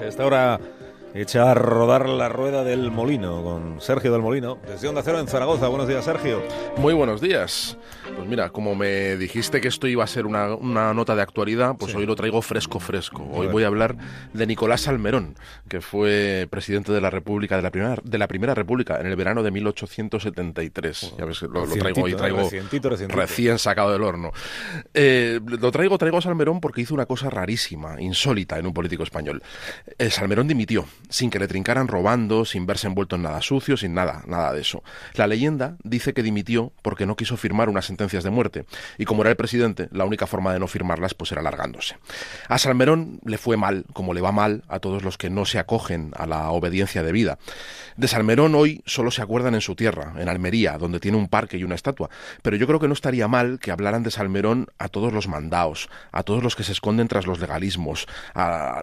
Esta hora echa a rodar la rueda del molino con Sergio del Molino, desde Onda Cero en Zaragoza. Buenos días, Sergio. Muy buenos días. Pues mira, como me dijiste que esto iba a ser una, nota de actualidad, pues hoy lo traigo fresco, fresco. Hoy voy a hablar de Nicolás Salmerón, que fue presidente de la República, de la Primera, de la primera República, en el verano de 1873. ya ves, lo, traigo hoy, traigo recién sacado del horno. Eh, lo traigo, traigo a Salmerón porque hizo una cosa rarísima, insólita en un político español. El Salmerón dimitió sin que le trincaran robando, sin verse envuelto en nada sucio, sin nada, nada de eso. La leyenda dice que dimitió porque no quiso firmar unas sentencias de muerte, y como era el presidente, la única forma de no firmarlas pues era alargándose. A Salmerón le fue mal, como le va mal a todos los que no se acogen a la obediencia debida. De Salmerón hoy solo se acuerdan en su tierra, en Almería, donde tiene un parque y una estatua, pero yo creo que no estaría mal que hablaran de Salmerón a todos los mandaos, a todos los que se esconden tras los legalismos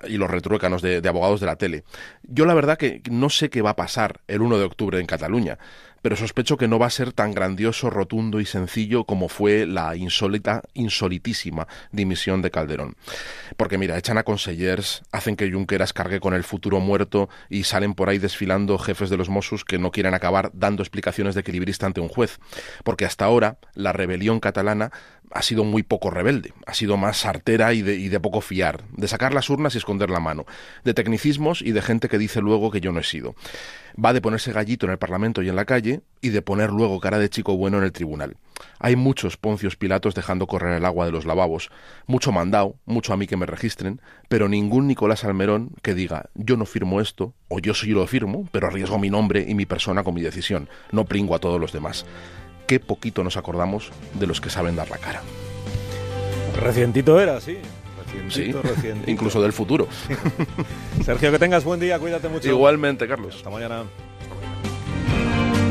y los retruécanos de abogados de la tele. Yo la verdad que no sé qué va a pasar el 1 de octubre en Cataluña, pero sospecho que no va a ser tan grandioso, rotundo y sencillo como fue la insólita, insolitísima dimisión de Calderón. Porque mira, echan a consellers, hacen que Junqueras cargue con el futuro muerto y salen por ahí desfilando jefes de los Mossos que no quieren acabar dando explicaciones de equilibrista ante un juez. Porque hasta ahora la rebelión catalana ha sido muy poco rebelde, ha sido más sartera y de, y de, poco fiar, de sacar las urnas y esconder la mano, de tecnicismos y de gente que dice luego que yo no he sido va de ponerse gallito en el Parlamento y en la calle y de poner luego cara de chico bueno en el tribunal. Hay muchos Poncios Pilatos dejando correr el agua de los lavabos, mucho mandado, mucho a mí que me registren, pero ningún Nicolás Almerón que diga yo no firmo esto, o yo sí lo firmo, pero arriesgo mi nombre y mi persona con mi decisión, no pringo a todos los demás. Qué poquito nos acordamos de los que saben dar la cara. Recientito era, sí sí, incluso del futuro. Sergio, que tengas buen día, cuídate mucho. Igualmente, Carlos. Hasta mañana.